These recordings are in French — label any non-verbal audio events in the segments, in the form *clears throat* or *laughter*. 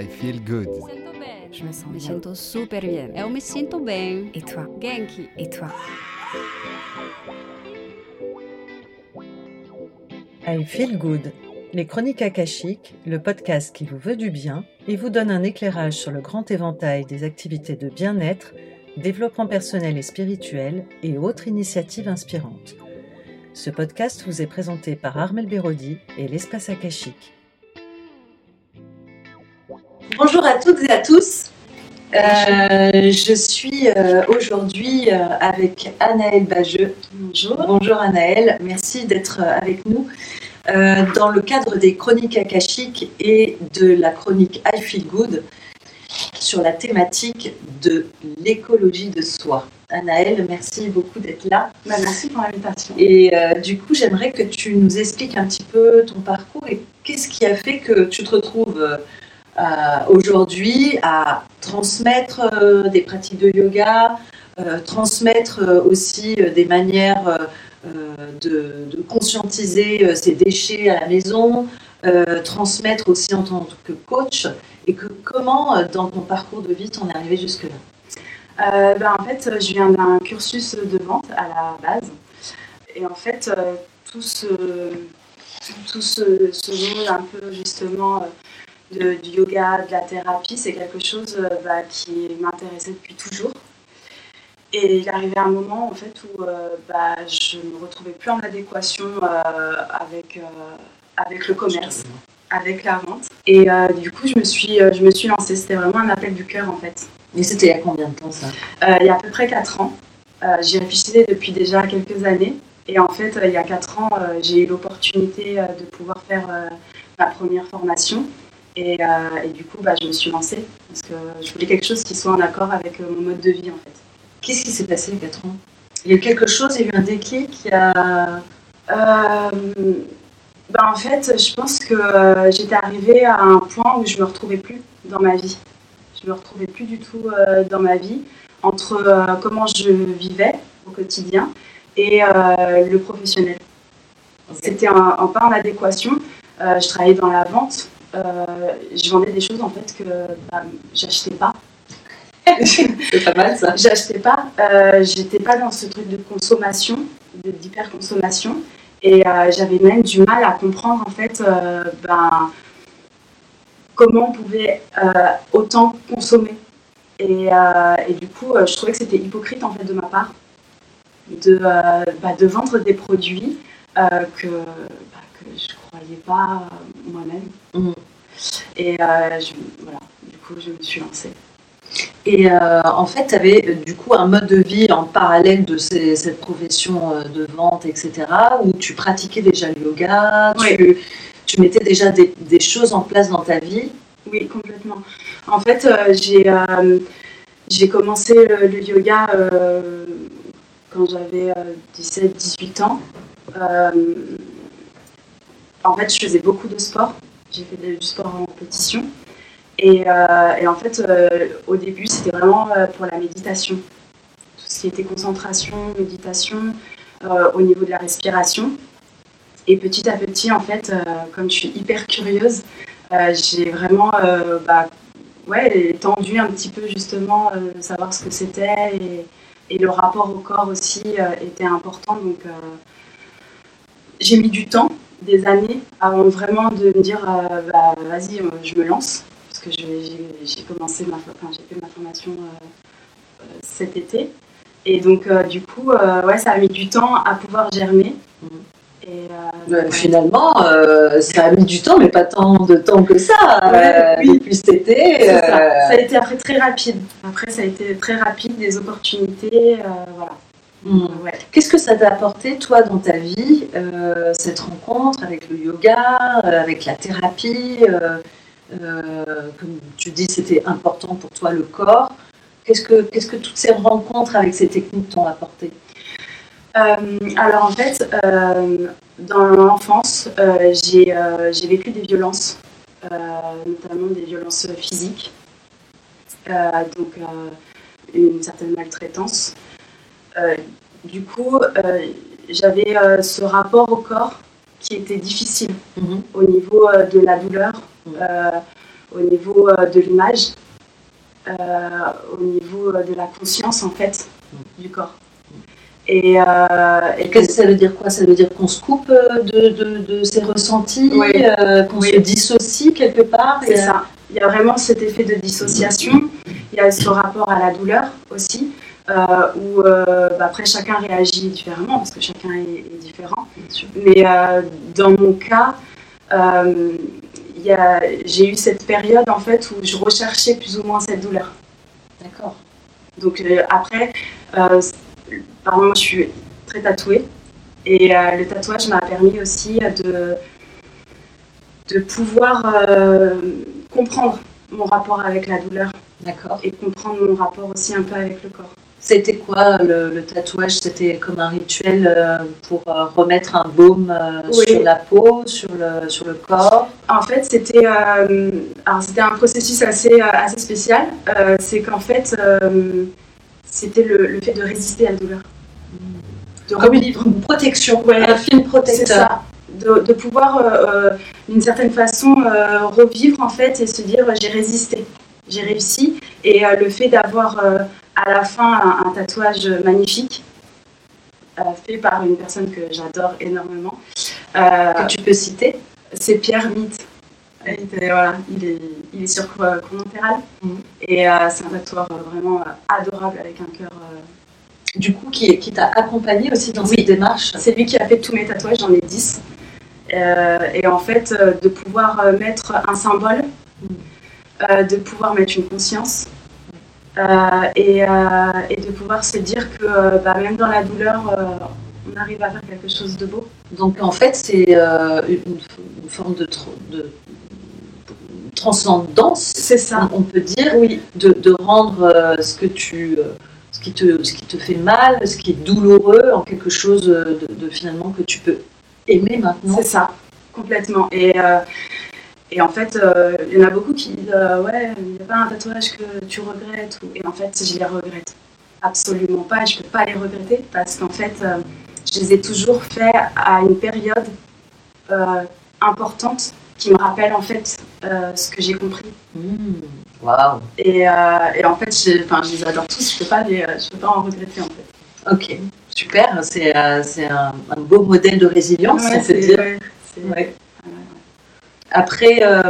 I feel good. Je me sens Me bien. sinto super bien. Eu me bem. Et toi Genki. Et toi I Feel Good, les chroniques akashiques, le podcast qui vous veut du bien et vous donne un éclairage sur le grand éventail des activités de bien-être, développement personnel et spirituel et autres initiatives inspirantes. Ce podcast vous est présenté par Armel Bérodi et l'Espace Akashique. Bonjour à toutes et à tous. Euh, je suis euh, aujourd'hui euh, avec Anaëlle Bageux. Bonjour. Bonjour Anaëlle, merci d'être avec nous dans le cadre des chroniques akashiques et de la chronique I Feel Good sur la thématique de l'écologie de soi. Anaëlle, merci beaucoup d'être là. Bah, merci pour l'invitation. Et du coup, j'aimerais que tu nous expliques un petit peu ton parcours et qu'est-ce qui a fait que tu te retrouves euh, aujourd'hui à transmettre euh, des pratiques de yoga, euh, transmettre aussi des manières de, conscientiser ses déchets à la maison, transmettre aussi en tant que coach, et que comment dans ton parcours de vie t'en es arrivé jusque-là? Bah, en fait, je viens d'un cursus de vente à la base. Et en fait, tout ce, tout ce, ce monde un peu justement de- du yoga, de la thérapie, c'est quelque chose euh, bah, qui m'intéressait depuis toujours. Et il arrivait un moment en fait où euh, bah, je ne me retrouvais plus en adéquation euh, avec, euh, avec le commerce, avec la vente. Et du coup, je me suis, je me suis lancée. C'était vraiment un appel du cœur en fait. Et c'était il y a combien de temps ça? Il y a à peu près 4 ans. J'y réfléchissais depuis déjà quelques années. Et en fait, il y a 4 ans, j'ai eu l'opportunité de pouvoir faire ma première formation. Et, euh, et du coup, bah, je me suis lancée parce que je voulais quelque chose qui soit en accord avec euh, mon mode de vie en fait. Qu'est-ce qui s'est passé il y a 4 ans? Il y a eu quelque chose, il y a eu un déclic, il y a... Bah, en fait, je pense que euh, j'étais arrivée à un point où je me retrouvais plus dans ma vie. Je me retrouvais plus du tout euh, dans ma vie entre euh, comment je vivais au quotidien et le professionnel. C'était un, un pas en adéquation. Je travaillais dans la vente. Euh, je vendais des choses en fait que bah, j'achetais pas. *laughs* C'est pas mal ça. J'achetais pas, euh, j'étais pas dans ce truc de consommation, d'hyperconsommation, et euh, j'avais même du mal à comprendre en fait euh, ben, comment on pouvait autant consommer. Et, et du coup, je trouvais que c'était hypocrite en fait de ma part de, bah, de vendre des produits que, bah, que je croyais pas euh, moi-même. Mhm. Et euh, je- voilà, du coup, je me suis lancée. Et euh, en fait, tu avais du coup un mode de vie en parallèle de ces- cette profession de vente, etc., où tu pratiquais déjà le yoga, tu, tu mettais déjà des, des choses en place dans ta vie. Oui, complètement. En fait, euh, j'ai euh, j'ai commencé le, le yoga quand j'avais 17-18 ans. En fait, je faisais beaucoup de sport. J'ai fait du sport en compétition. Et, euh, en fait, euh, au début, c'était vraiment euh, pour la méditation. Tout ce qui était concentration, méditation, au niveau de la respiration. Et petit à petit, en fait, comme je suis hyper curieuse, j'ai vraiment bah, ouais, tendu un petit peu justement savoir ce que c'était et, le rapport au corps aussi était important. Donc j'ai mis du temps, des années, avant vraiment de me dire euh, bah, vas-y, euh, je me lance. Parce que j'ai commencé ma, enfin, j'ai fait ma formation euh, cet été. Et donc du coup, ouais, ça a mis du temps à pouvoir germer. Mhm. Et, euh. Finalement, euh, ça a mis du temps, mais pas tant de temps que ça. Ouais, oui. Depuis cet été. Ça. euh, Ça a été après très rapide. Après, ça a été très rapide, des opportunités, voilà. Ouais. Qu'est-ce que ça t'a apporté, toi, dans ta vie, euh, cette rencontre avec le yoga, euh, avec la thérapie euh, Comme tu dis, c'était important pour toi le corps. Qu'est-ce que, qu'est-ce que toutes ces rencontres avec ces techniques t'ont apporté? Alors en fait, dans l'enfance, j'ai j'ai vécu des violences, notamment des violences physiques, donc une certaine maltraitance. Euh, du coup, euh, j'avais euh, ce rapport au corps qui était difficile Mhm. au niveau euh, de la douleur, Mhm. euh, au niveau de l'image, au niveau de la conscience en fait du corps. Et, et ça veut dire quoi? Ça veut dire qu'on se coupe de, de, de ses ressentis, qu'on se dissocie quelque part C'est ça. Il y a vraiment cet effet de dissociation. Il y a ce rapport à la douleur aussi. Euh, où euh, bah, après chacun réagit différemment parce que chacun est, différent. Mais euh, dans mon cas, j'ai eu cette période en fait où je recherchais plus ou moins cette douleur. D'accord. Donc après, par moi je suis très tatouée et le tatouage m'a permis aussi de, de pouvoir comprendre mon rapport avec la douleur. D'accord. Et comprendre mon rapport aussi un peu avec le corps. C'était quoi le, tatouage? C'était comme un rituel euh, pour euh, remettre un baume euh, sur la peau, sur le, sur le corps? En fait, c'était c'était un processus assez, assez spécial. C'est qu'en fait, c'était le, fait de résister à la douleur. De comme une, une protection, un film protecteur. C'est ça. De, de pouvoir, d'une certaine façon, revivre en fait et se dire j'ai résisté, j'ai réussi. Et le fait d'avoir à la fin un, tatouage magnifique euh, fait par une personne que j'adore énormément. Euh, que tu peux citer? C'est Pierre Mitt. Voilà, il, est, il est sur Comontéral mm. et euh, c'est un tatoueur vraiment adorable avec un cœur. Du coup, qui, qui t'a accompagné aussi dans cette démarche? C'est lui qui a fait tous mes tatouages, j'en ai 10. et en fait, de pouvoir mettre un symbole, mm. De pouvoir mettre une conscience, euh, et, euh, et, de pouvoir se dire que euh, bah, même dans la douleur, on arrive à faire quelque chose de beau. Donc en fait, c'est une, forme de, de transcendance, c'est ça. On peut dire, oui. de, de rendre ce que tu, ce qui te, ce qui te fait mal, ce qui est douloureux, en quelque chose de, de finalement que tu peux aimer maintenant. C'est ça, complètement. Et et en fait, euh, il y en a beaucoup qui disent euh, Ouais, il n'y a pas un tatouage que tu regrettes. Et en fait, je les regrette absolument pas. Je ne peux pas les regretter parce qu'en fait, euh, je les ai toujours faits à une période importante qui me rappelle en fait ce que j'ai compris. Mmh. Waouh et, et, en fait, je, je les adore tous. Je ne peux, pas peux pas en regretter en fait. Ok, super. C'est un, un, beau modèle de résilience, ouais, c'est. Ouais, après, euh,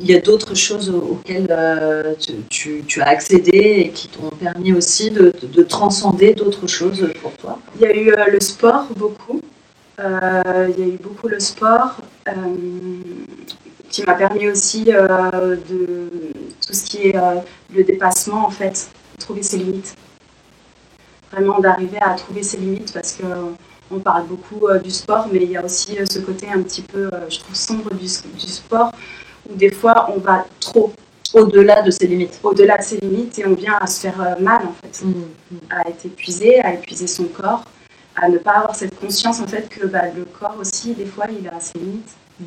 il y a d'autres choses auxquelles euh, tu, as accédé et qui t'ont permis aussi de, transcender d'autres choses pour toi Il y a eu euh, le sport, beaucoup. il y a eu beaucoup le sport qui m'a permis aussi de tout ce qui est le dépassement, en fait, trouver ses limites. Vraiment d'arriver à trouver ses limites parce que on parle beaucoup euh, du sport, mais il y a aussi euh, ce côté un petit peu, euh, je trouve, sombre du, sport, où des fois on va trop au-delà de ses limites. Au-delà de ses limites et on vient à se faire mal en fait, mmh, mmh. à être épuisé, à épuiser son corps, à ne pas avoir cette conscience en fait que bah, le corps aussi des fois il a ses limites. Mmh.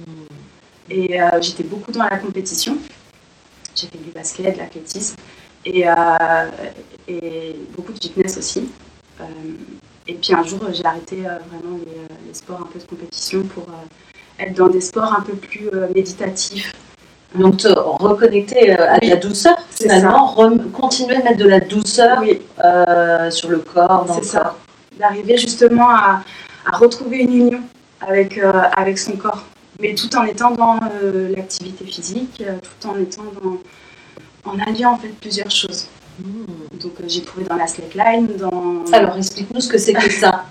Et j'étais beaucoup dans la compétition. J'ai fait du basket, de l'athlétisme et, et, beaucoup de fitness aussi. Et puis un jour, j'ai arrêté euh, vraiment euh, les, sports un peu de compétition pour euh, être dans des sports un peu plus méditatifs. Donc te reconnecter à la douceur, finalement, continuer à mettre de la douceur sur le corps, C'est ça. D'arriver justement à, retrouver une union avec, avec son corps, mais tout en étant dans l'activité physique, tout en étant dans, en alliant en fait plusieurs choses. Hmm. Donc euh, j'ai trouvé dans la slackline. Dans... Alors explique-nous ce que c'est que ça.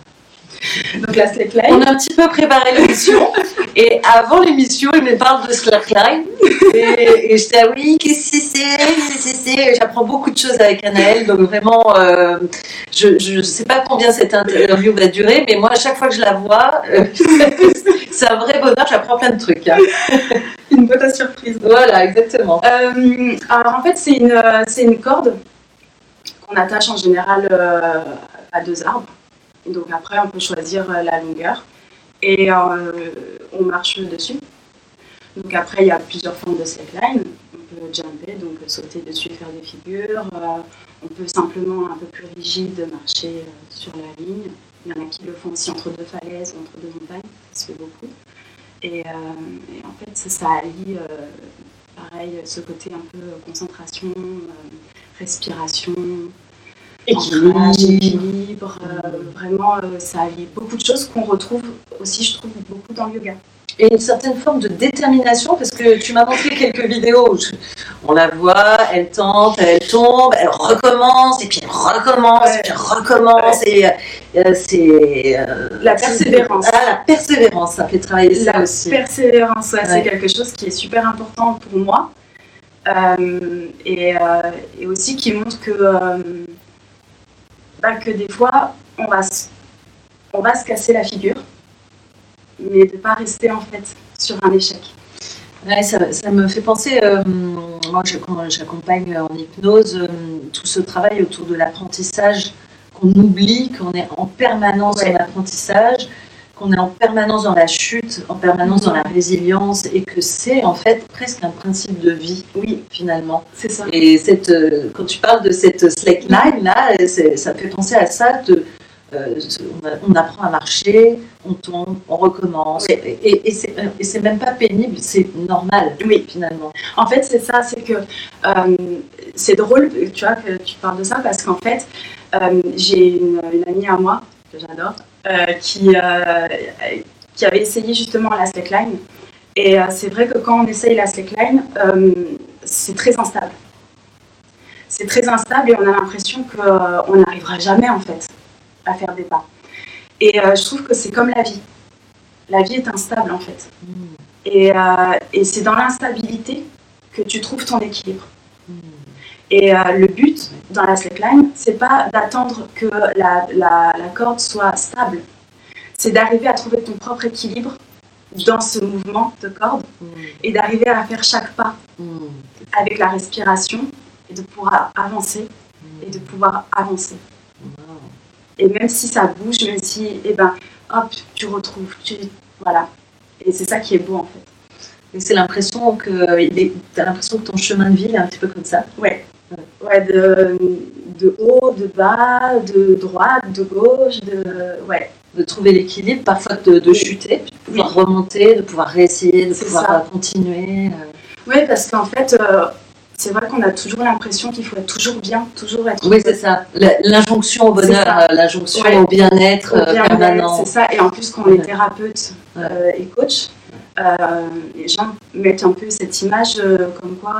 *laughs* Donc la slackline. On a un petit peu préparé l'émission et avant l'émission, il me parle de slackline et, et j'étais ah oui, qu'est-ce que c'est J'apprends beaucoup de choses avec Anaël, donc vraiment, euh, je ne sais pas combien cette interview va durer, mais moi à chaque fois que je la vois, euh, *laughs* c'est un vrai bonheur, j'apprends plein de trucs. Hein. Une boîte à surprise. Voilà, exactement. alors en fait, c'est une, c'est une corde on attache en général euh, à deux arbres. Donc après, on peut choisir euh, la longueur et euh, on marche dessus. Donc après, il y a plusieurs formes de slackline. On peut jumper, donc sauter dessus faire des figures. on peut simplement, un peu plus rigide, marcher sur la ligne. Il y en a qui le font aussi entre deux falaises entre deux montagnes, ça se fait beaucoup. Et, en fait, ça, allie, par pareil, ce côté un peu concentration, respiration, Équilibre. euh, vraiment, euh, ça allie beaucoup de choses qu'on retrouve aussi, je trouve, beaucoup dans le yoga. Et une certaine forme de détermination, parce que tu m'as montré quelques vidéos où je- on la voit, elle tente, elle tombe, elle recommence, et puis elle recommence, Ouais. et puis elle recommence, et euh, c'est... euh, La persévérance. Ah, la persévérance, ça fait travailler ça La aussi. persévérance, ouais, c'est quelque chose qui est super important pour moi. Et, et aussi qui montre que, bah, que des fois, on va, se, on va se casser la figure, mais de ne pas rester en fait sur un échec. Ouais, ça, ça me fait penser, euh, moi j'accompagne en hypnose, euh, tout ce travail autour de l'apprentissage, qu'on oublie qu'on est en permanence Ouais. en apprentissage, qu'on est en permanence dans la chute, en permanence dans la résilience, et que c'est en fait presque un principe de vie, oui, finalement. C'est ça. Et cette, euh, quand tu parles de cette slackline là, ça fait penser à ça. De, euh, on, apprend à marcher, on tombe, on recommence. Oui. Et, et, et c'est même pas pénible, c'est normal, Oui. finalement. En fait, c'est ça, c'est que euh, c'est drôle, tu vois, que tu parles de ça parce qu'en fait, j'ai une, une amie à moi que j'adore qui, euh, qui avait essayé justement la slackline. Et euh, c'est vrai que quand on essaye la slackline, euh, c'est très instable. C'est très instable et on a l'impression qu'on n'arrivera jamais en fait à faire des pas. Et euh, je trouve que c'est comme la vie. La vie est instable en fait. Et, euh, et c'est dans l'instabilité que tu trouves ton équilibre. Et euh, le but dans la slackline, c'est pas d'attendre que la, la- la corde soit stable. C'est d'arriver à trouver ton propre équilibre dans ce mouvement de corde et d'arriver à faire chaque pas avec la respiration et de pouvoir avancer et de pouvoir avancer. Et même si ça bouge, même si, eh ben, hop, tu retrouves, tu, voilà. Et c'est ça qui est beau en fait. C'est l'impression que l'impression que ton chemin de vie est un petit peu comme ça. Ouais. Ouais, de, de haut, de bas, de droite, de gauche, de. Ouais. De trouver l'équilibre, parfois de, de Oui. chuter, de pouvoir remonter, de pouvoir réessayer, de pouvoir ça. euh, continuer. euh. Ouais, parce qu'en fait, euh, c'est vrai qu'on a toujours l'impression qu'il faut être toujours bien, toujours être. Oui, c'est ça. L'injonction au bonheur, l'injonction Ouais. au bien-être permanent. C'est ça. Et en plus, quand on est thérapeute Ouais. euh, et coach, euh, les gens mettent un peu cette image comme quoi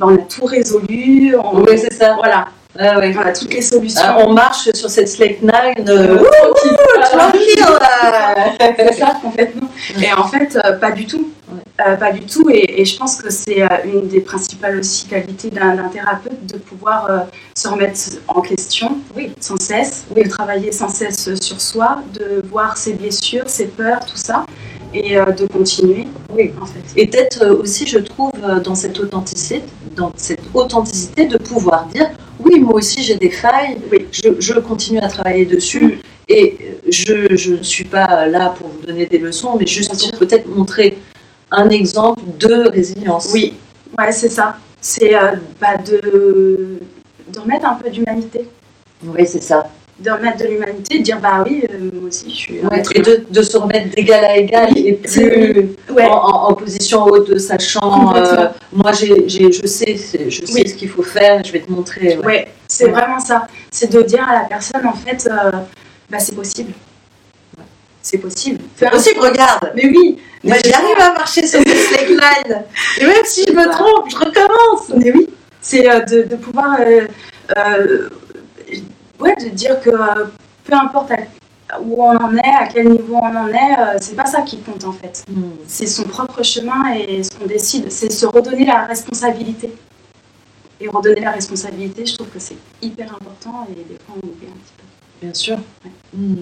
on a tout résolu. On, Oui, c'est ça. Voilà, Ah, ouais. on a toutes les solutions. Ah, on marche sur cette slack nine. Euh, tranquille. *laughs* tranquille. C'est ça, complètement. Et en fait, euh, pas du tout. Ouais. Euh, pas du tout. Et, et je pense que c'est euh, une des principales aussi qualités d'un thérapeute de pouvoir se remettre en question Oui. sans cesse, Oui. de travailler sans cesse sur soi, de voir ses blessures, ses peurs, tout ça, et euh, de continuer. Oui. En fait. Et peut-être euh, aussi, je trouve, euh, dans cette authenticité, dans cette authenticité, de pouvoir dire oui, moi aussi j'ai des failles, Oui. je, je continue à travailler dessus. Mm. Et je ne suis pas là pour vous donner des leçons, mais juste pour peut-être montrer un exemple de résilience. Oui, ouais, c'est ça. C'est euh, bah, de, de remettre un peu d'humanité. Oui, c'est ça. De remettre de l'humanité, de dire bah oui, euh, moi aussi je suis Ouais, et de, de se remettre d'égal à égal et plus Ouais. en, position haute, de sachant, euh, moi j'ai, j'ai- je sais, je sais Oui. ce qu'il faut faire, je vais te montrer. ouais. Ouais, c'est vraiment ça. C'est de dire à la personne, en fait, euh, bah, c'est possible. C'est possible. C'est possible, regarde. Mais oui, mais j'arrive à marcher sur des *laughs* slackline. Et même si je me trompe, je recommence. Mais oui, c'est euh, de, de pouvoir, ouais, de dire que euh, peu importe à- où on en est, à quel niveau on en est, euh, c'est pas ça qui compte en fait. C'est son propre chemin et ce qu'on décide, c'est se redonner la responsabilité. Et redonner la responsabilité, je trouve que c'est hyper important et des fois on oublie un petit peu. Bien sûr. Mm.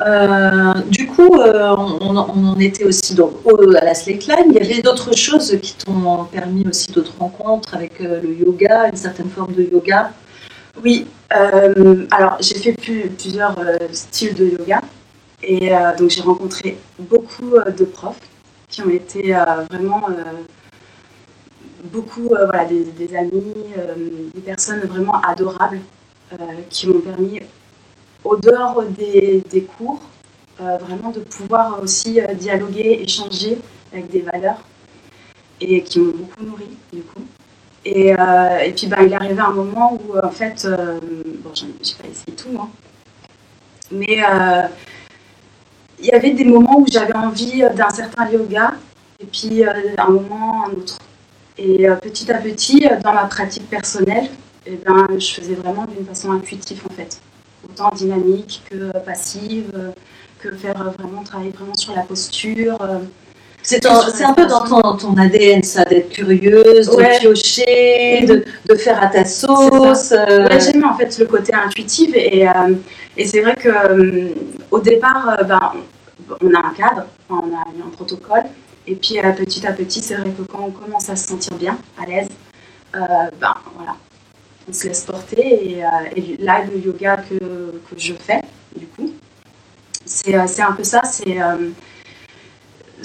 Euh, du coup, euh, on, en- était aussi donc, au- à la slackline. Il y avait d'autres choses qui t'ont permis aussi d'autres rencontres avec euh, le yoga, une certaine forme de yoga? Oui, alors j'ai fait plus- plusieurs euh, styles de yoga et euh, donc j'ai rencontré beaucoup euh, de profs qui ont été euh, vraiment euh, beaucoup euh, des, amis, euh, des personnes vraiment adorables euh, qui m'ont permis, au dehors des, des cours, euh, vraiment de pouvoir aussi euh, dialoguer, échanger avec des valeurs. et qui m'ont beaucoup nourri du coup. Et, et puis ben, il est arrivé un moment où en fait, bon, j'ai pas essayé tout, hein, mais il y avait des moments où j'avais envie d'un certain yoga et puis un moment un autre. Et petit à petit, dans ma pratique personnelle, eh ben, je faisais vraiment d'une façon intuitive en fait. Autant dynamique que passive, que faire vraiment travailler vraiment sur la posture. Euh, c'est un, peu dans ton, ADN, ça, d'être curieuse, de piocher, de, de, faire à ta sauce. Euh. j'aime en fait le côté intuitif et, euh, et c'est vrai que au départ, ben, on a un cadre, on a un protocole, et puis petit à petit, c'est vrai que quand on commence à se sentir bien, à l'aise, ben voilà, on se laisse porter et, et là le yoga que, que je fais, du coup, euh, c'est un peu ça, euh,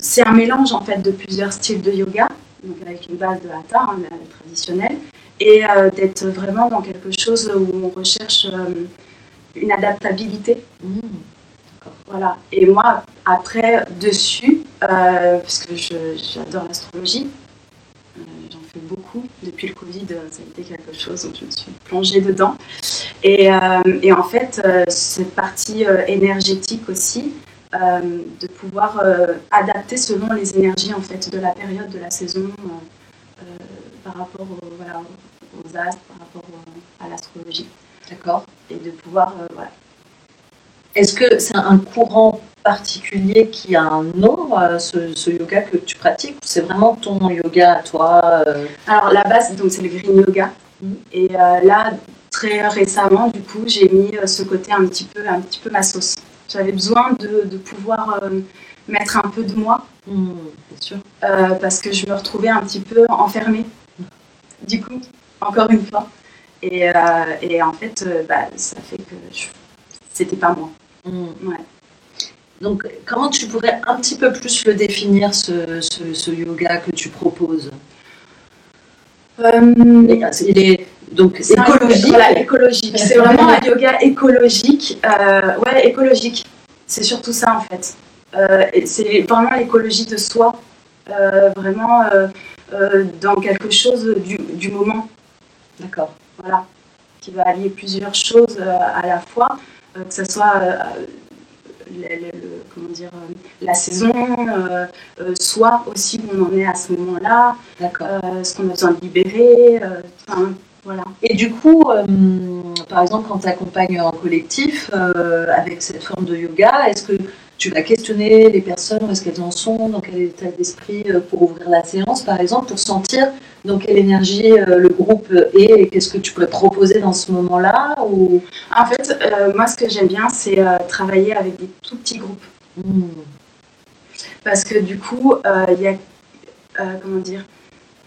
c'est un mélange en fait de plusieurs styles de yoga, donc avec une base de hatha hein, traditionnelle, et euh, d'être vraiment dans quelque chose où on recherche une adaptabilité. Mmh. Voilà. Et moi, après, dessus, parce que j'adore l'astrologie, fait beaucoup. Depuis le Covid, euh, ça a été quelque chose où je me suis plongée dedans. Et, euh, et en fait, euh, cette partie énergétique aussi, de pouvoir adapter selon les énergies en fait, de la période, de la saison, par rapport voilà, aux astres, par rapport à l'astrologie. D'accord. Et de pouvoir, voilà. Est-ce que c'est un courant particulier qui a un nom, euh, ce, yoga que tu pratiques c'est vraiment ton yoga à toi euh? Alors la base, donc c'est le green yoga. Mm. Et euh, là, très récemment, du coup, j'ai mis ce côté un petit peu, un petit peu ma sauce. J'avais besoin de, de pouvoir mettre un peu de moi, mm, sûr. parce que je me retrouvais un petit peu enfermée. Du coup, encore une fois. Et, et en fait, bah, ça fait que c'était pas moi. Mm. Ouais. Donc, comment tu pourrais un petit peu plus le définir, ce, ce, yoga que tu proposes? Euh, Il est donc écologique. écologique. C'est vraiment un yoga écologique. Euh, ouais, écologique. C'est surtout ça en fait. Euh, c'est vraiment l'écologie de soi. Euh, vraiment dans quelque chose du, du moment. D'accord. Voilà. Qui va allier plusieurs choses à la fois. que ce soit comment dire, euh, la saison, euh, euh, soit aussi où on en est à ce moment-là, ce qu'on a besoin de libérer. Voilà. Et du coup, par exemple, quand tu accompagnes en collectif avec cette forme de yoga, est-ce que tu vas questionner les personnes, où est-ce qu'elles en sont, dans quel état d'esprit euh, pour ouvrir la séance, par exemple, pour sentir dans quelle énergie euh, le groupe est et qu'est-ce que tu pourrais proposer dans ce moment-là ou... En fait, euh, moi, ce que j'aime bien, c'est travailler avec des tout petits groupes. Hmm. Parce que du coup, il y a, comment dire,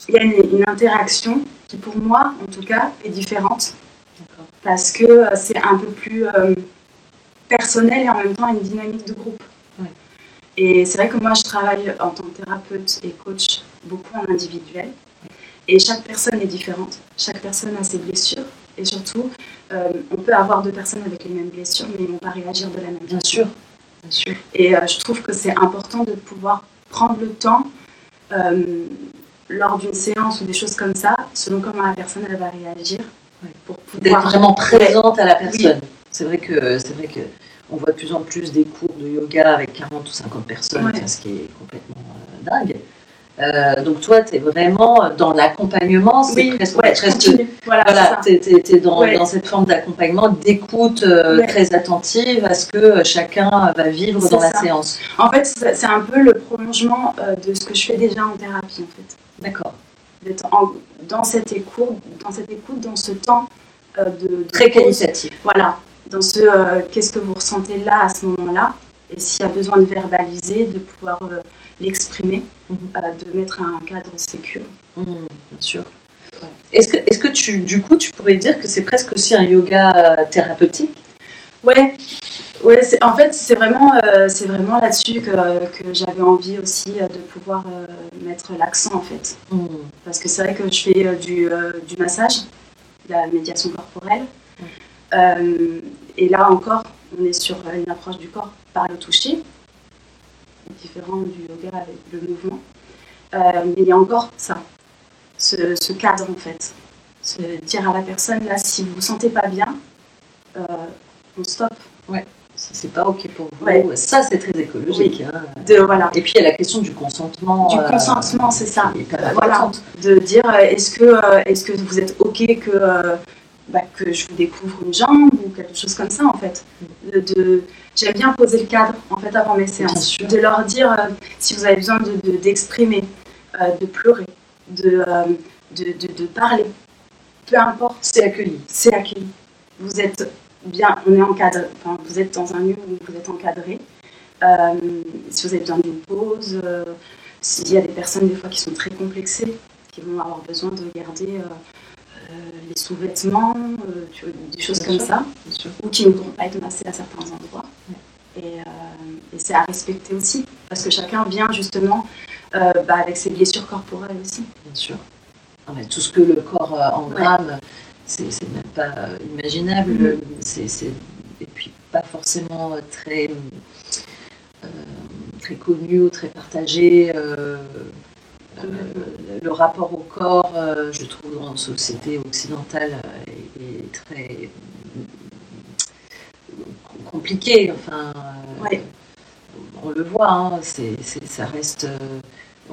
il y a une, interaction qui, pour moi, en tout cas, est différente. Parce que c'est un peu plus personnel et en même temps une dynamique de groupe. Et c'est vrai que moi, je travaille en tant que thérapeute et coach beaucoup en individuel. Et chaque personne est différente. Chaque personne a ses blessures. Et surtout, euh, on peut avoir deux personnes avec les mêmes blessures, mais ils ne vont pas réagir de la même. Bien sûr. Bien sûr. Et euh, je trouve que c'est important de pouvoir prendre le temps euh, lors d'une séance ou des choses comme ça, selon comment la personne elle va réagir, pour pouvoir d'être vraiment présente à la personne. C'est vrai que c'est vrai que on voit de plus en plus des cours de yoga avec 40 ou 50 personnes, ce qui est complètement euh, dingue. Euh, donc toi, tu es vraiment dans l'accompagnement, c'est presque, ouais, voilà, voilà tu es, dans, cette forme d'accompagnement, d'écoute euh, très attentive à ce que chacun va vivre dans la séance. En fait, c'est un peu le prolongement de ce que je fais déjà en thérapie, en fait. D'accord. D'être dans cette écoute, dans cette écoute, dans ce temps de, de très qualitatif. Voilà, dans ce euh, qu'est-ce que vous ressentez là à ce moment-là, et s'il y a besoin de verbaliser, de pouvoir euh, l'exprimer, euh, de mettre un cadre sécure. Mhm, bien sûr. Est-ce que, est que tu, du coup, tu pourrais dire que c'est presque aussi un yoga thérapeutique? Ouais, ouais en fait, c'est vraiment, c'est vraiment là-dessus que, que j'avais envie aussi de pouvoir mettre l'accent, en fait. Mhm. Parce que c'est vrai que je fais du, du massage, de la médiation corporelle. Euh, et là encore, on est sur une approche du corps par le toucher, différent du yoga avec le mouvement. mais il y a encore ça, ce, ce, cadre en fait. Se dire à la personne, là, si vous vous sentez pas bien, on stoppe. Ouais. Si c'est pas OK pour vous, ça c'est très écologique. Hein. De, voilà. Et puis il y a la question du consentement. Du consentement, c'est ça. Voilà. De dire est-ce que, est que vous êtes OK que bah, que je vous découvre une jambe ou quelque chose comme ça en fait. De, J'aime bien poser le cadre en fait avant mes séances, de leur dire euh, si vous avez besoin d'exprimer, de, euh, de, pleurer, euh, de, de, parler, peu importe. C'est accueilli. C'est accueilli. Vous êtes bien, on est encadré, enfin, vous êtes dans un lieu où vous êtes encadré. si vous avez besoin d'une pause, s'il y a des personnes des fois qui sont très complexées, qui vont avoir besoin de garder euh, les sous-vêtements, euh, des choses comme ça, ou qui ne pourront pas être massés à certains endroits. Euh, et, c'est à respecter aussi, parce que chacun vient justement bah, avec ses blessures corporelles aussi. Bien sûr. tout ce que le corps engramme, c'est même pas imaginable. Mm-hmm. et puis pas forcément très, très connu ou très partagé. Euh, le rapport au corps, euh, je trouve, dans la société occidentale, euh, est, très compliqué. Enfin, on le voit, hein, ça reste.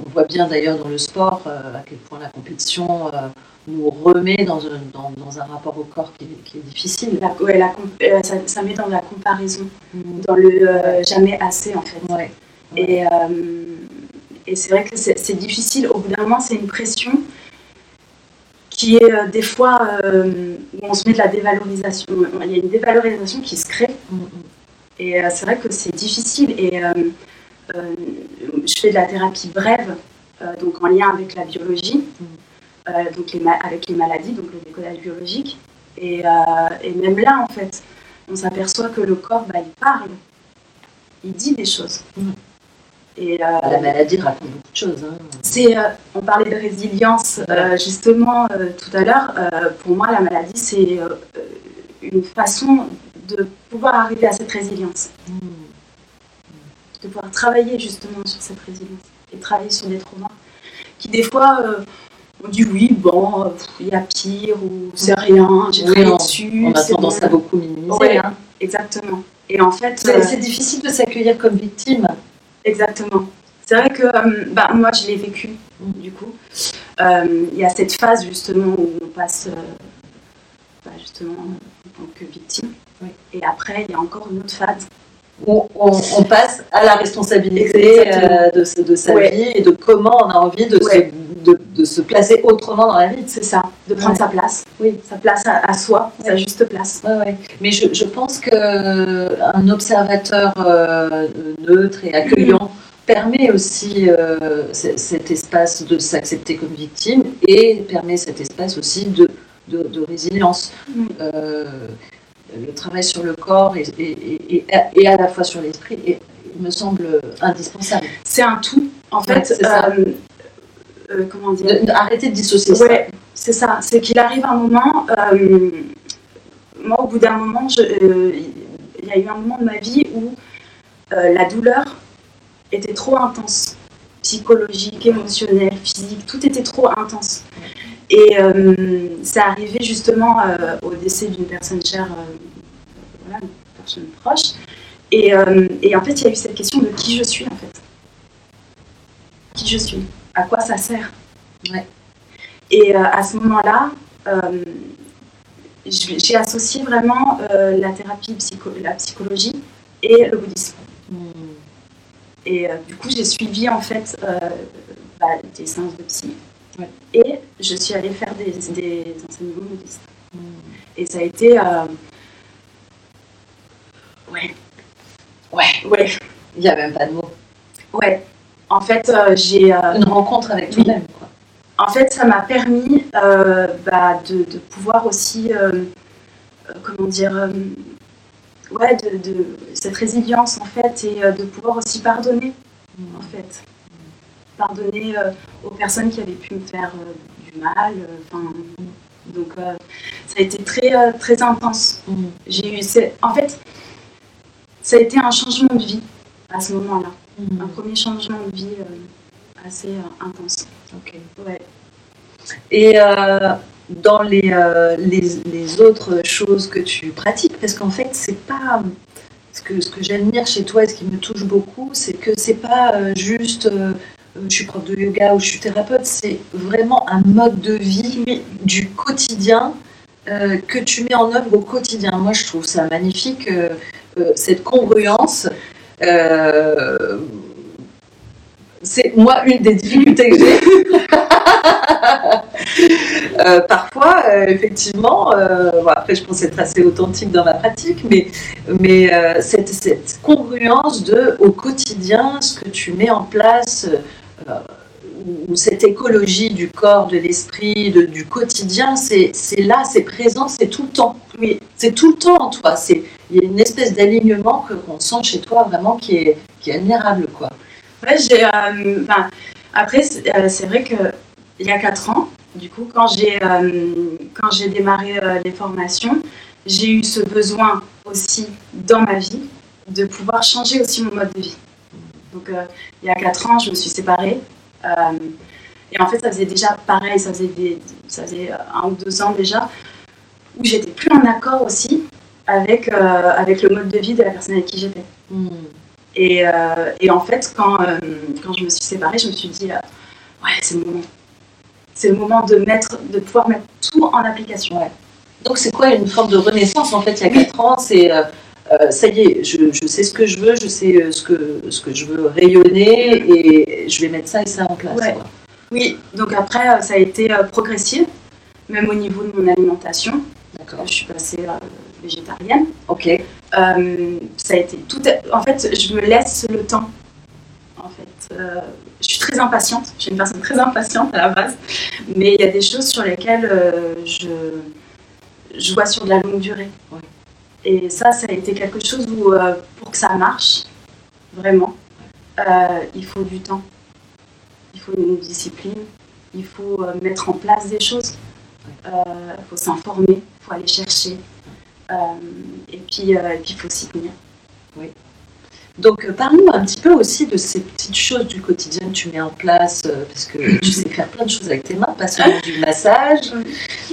On voit bien d'ailleurs dans le sport à quel point la compétition nous remet dans un, dans, un, rapport au corps qui, est, difficile. ça, met dans la comparaison, mm. dans le jamais assez en fait. Et et c'est vrai que c'est difficile. Au bout d'un moment, c'est une pression qui est euh, des fois euh, où on se met de la dévalorisation. Il y a une dévalorisation qui se crée. Et euh, c'est vrai que c'est difficile. Et je fais de la thérapie brève, donc en lien avec la biologie, donc avec les maladies, donc le décodage biologique. Et, même là, en fait, on s'aperçoit que le corps, bah, il parle, il dit des choses. Et, euh, la maladie raconte beaucoup de choses. Hein. C'est, euh, on parlait de résilience euh, justement tout à l'heure. pour moi, la maladie, c'est une façon de pouvoir arriver à cette résilience. Hmm. De pouvoir travailler justement sur cette résilience et travailler sur des traumas qui, des fois, on dit oui, bon, il y a pire ou c'est rien, j'ai oui, dessus. On a tendance à beaucoup minimiser. Hein. Exactement. Et en fait, c'est difficile de s'accueillir comme victime. Exactement. C'est vrai que euh, bah, moi, je l'ai vécu, du coup. Euh, il y a cette phase, justement, où on passe, euh, bah, justement, en tant que victime. Et après, il y a encore une autre phase. Où on, passe à la responsabilité de, de, sa vie et de comment on a envie de, se, de, se placer autrement dans la vie. C'est ça, de prendre sa place. Oui, sa place à, soi, sa juste place. Mais je, je pense qu'un observateur neutre et accueillant permet aussi euh, cet espace de s'accepter comme victime et permet cet espace aussi de, de, résilience. Mm. Euh, le travail sur le corps et, et, et, à la fois sur l'esprit me semble indispensable. C'est un tout. En fait, euh, comment dire Arrêter de dissocier ouais, C'est ça. C'est qu'il arrive un moment. moi, au bout d'un moment, il y a eu un moment de ma vie où la douleur était trop intense, psychologique, émotionnel, physique, tout était trop intense. Et euh, c'est arrivé justement euh, au décès d'une personne chère, euh, voilà, une personne proche. Et, et, en fait, il y a eu cette question de qui je suis en fait. Qui je suis À quoi ça sert ouais. Et à ce moment-là, j'ai associé vraiment la thérapie, psycho la psychologie et le bouddhisme. Hmm. Et euh, du coup, j'ai suivi en fait euh, bah, des séances de psy. Et je suis allée faire des, des enseignements bouddhistes. Hmm. Et ça a été. Euh, ouais. Ouais. Ouais. Il n'y a même pas de mots. Ouais. En fait, j'ai. Une rencontre avec toi-même, quoi. En fait, ça m'a permis bah, de, de, pouvoir aussi. comment dire ouais, de, cette résilience en fait et euh, de pouvoir aussi pardonner en fait. Pardonner euh, aux personnes qui avaient pu me faire euh, du mal. donc ça a été très, très intense. J'ai eu, en fait, ça a été un changement de vie à ce moment-là. Un premier changement de vie assez intense. Ok. Ouais. Et euh, dans les, euh, les, les autres choses que tu pratiques, parce qu'en fait, c'est pas. Ce que, ce que j'admire chez toi et ce qui me touche beaucoup, c'est que c'est pas euh, juste euh, je suis prof de yoga ou je suis thérapeute, c'est vraiment un mode de vie du quotidien euh, que tu mets en œuvre au quotidien. Moi, je trouve ça magnifique, euh, euh, cette congruence. Euh, c'est moi une des difficultés que j'ai. *laughs* Euh, parfois, euh, effectivement, euh, bon, après je pense être assez authentique dans ma pratique, mais, mais euh, cette, cette congruence de au quotidien, ce que tu mets en place, euh, ou cette écologie du corps, de l'esprit, du quotidien, c'est là, c'est présent, c'est tout le temps. C'est tout le temps en toi. Il y a une espèce d'alignement qu'on sent chez toi vraiment qui est, admirable, quoi. Euh, après, c'est euh, vrai que il y a 4 ans, du coup, quand j'ai euh, quand j'ai démarré les formations, j'ai eu ce besoin aussi dans ma vie de pouvoir changer aussi mon mode de vie. Donc, euh, il y a 4 ans, je me suis séparée. euh, et en fait, ça faisait déjà pareil, ça faisait, des, ça faisait un ou deux ans déjà, où j'étais plus en accord aussi avec, euh, avec le mode de vie de la personne avec qui j'étais. Et, euh, et en fait, quand, euh, quand je me suis séparée, je me suis dit, euh, ouais, c'est le moment. C'est le moment de, mettre, de pouvoir mettre tout en application. Donc c'est quoi une forme de renaissance en fait il y a 4 ans? C'est euh, ça y est, je, je sais ce que je veux, je sais euh, ce que, ce que je veux rayonner et je vais mettre ça et ça en place. Ouais. Oui, donc après, euh, ça a été progressif, même au niveau de mon alimentation. D'accord. Je suis passée euh, végétarienne. Ok. Euh, ça a été tout. En fait, je me laisse le temps. En fait, Euh, je suis très impatiente. Je suis une personne très impatiente à la base, mais il y a des choses sur lesquelles je je vois sur de la longue durée. Ouais. Et ça, ça a été quelque chose où euh, pour que ça marche vraiment, euh, il faut du temps, il faut une discipline, il faut euh, mettre en place des choses, il faut s'informer, il faut aller chercher. Et puis, il faut s'y tenir. Donc euh, parle-nous un petit peu aussi de ces petites choses du quotidien que tu mets en place euh, parce que *clears throat* tu sais faire plein de choses avec tes mains, pas seulement du massage. *laughs*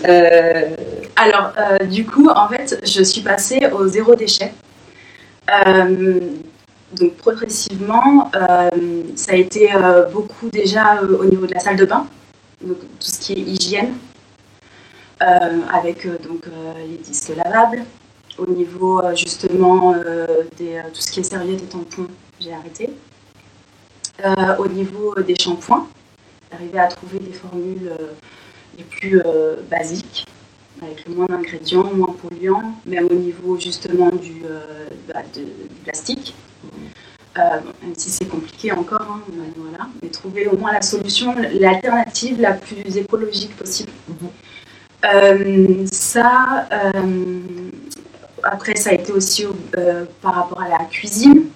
Euh, Alors, euh, du coup, en fait, je suis passée au zéro déchet. Euh, donc, progressivement, ça a été beaucoup déjà au niveau de la salle de bain, donc tout ce qui est hygiène, avec donc, les disques lavables. Au niveau euh, justement euh, des, euh, tout ce qui est serviettes et tampons, j'ai arrêté. Au niveau des shampoings, d'arriver à trouver des formules les plus basiques avec le moins d'ingrédients, moins polluants, même au niveau justement du, bah, de- du plastique. Euh, même si c'est compliqué encore, hein, mais voilà, mais trouver au moins la solution, l'alternative la plus écologique possible. Mhm. Euh, ça, euh, après, ça a été aussi euh, par rapport à la cuisine,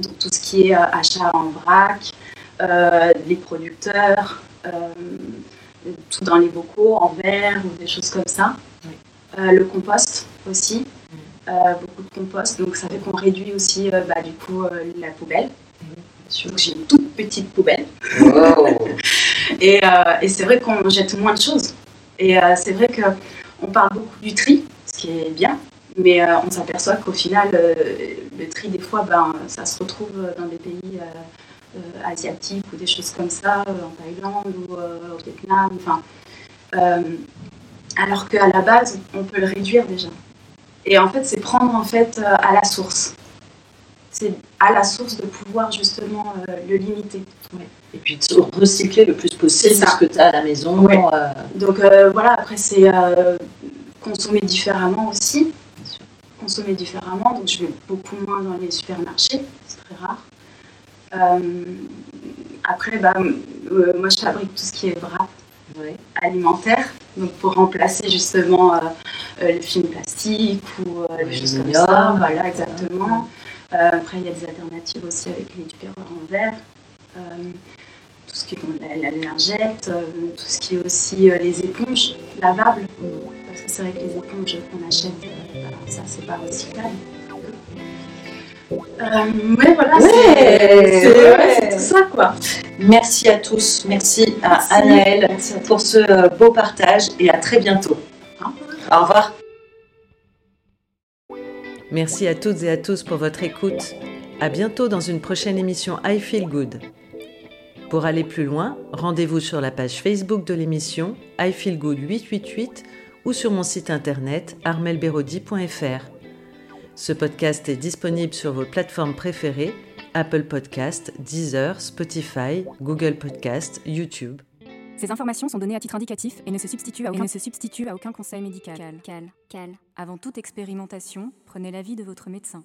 donc tout ce qui est euh, achat en vrac, euh, les producteurs. tout dans les bocaux, en verre ou des choses comme ça. Oui. Le compost aussi, beaucoup de compost, donc ça fait qu'on réduit aussi bah, du coup la poubelle. J'ai une toute petite poubelle *laughs* et, et c'est vrai qu'on jette moins de choses. Et euh, c'est vrai qu'on parle beaucoup du tri, ce qui est bien, mais euh, on s'aperçoit qu'au final, euh, le tri, des fois, ben, ça se retrouve dans des pays euh, asiatiques ou des choses comme ça, en Thaïlande ou au Vietnam. Enfin, alors qu'à la base, on peut le réduire déjà. Et en fait, c'est prendre en fait à la source. C'est à la source de pouvoir justement le limiter. et puis de recycler le plus possible ce que tu as à la maison. Ouais. Donc voilà, après c'est consommer différemment aussi. Consommer différemment, donc je vais beaucoup moins dans les supermarchés, c'est très rare. Euh, après, bah, euh, moi je fabrique tout ce qui est wrap ouais. alimentaire, donc pour remplacer justement euh, euh, le film plastique ou des choses comme ça. Voilà, exactement. Après, il y a des alternatives aussi avec les tupperwares en verre. Tout ce qui est bon, la, la lingette, tout ce qui est aussi les éponges lavables. Parce que c'est vrai que les éponges qu'on achète, euh, ça c'est pas recyclable. Euh, ouais, voilà, Ouais, c'est- ouais. tout ça, quoi. Merci à tous. Merci à Anaëlle pour ce euh, beau partage et à très bientôt. Au revoir. Merci à toutes et à tous pour votre écoute. À bientôt dans une prochaine émission I Feel Good. Pour aller plus loin, rendez-vous sur la page Facebook de l'émission I Feel Good 888 ou sur mon site internet armelberodi.fr. Ce podcast est disponible sur vos plateformes préférées Apple Podcast, Deezer, Spotify, Google Podcast, YouTube. Ces informations sont données à titre indicatif et ne se substituent à aucun, ne se substituent à aucun conseil médical. Cal, cal, cal. Avant toute expérimentation, prenez l'avis de votre médecin.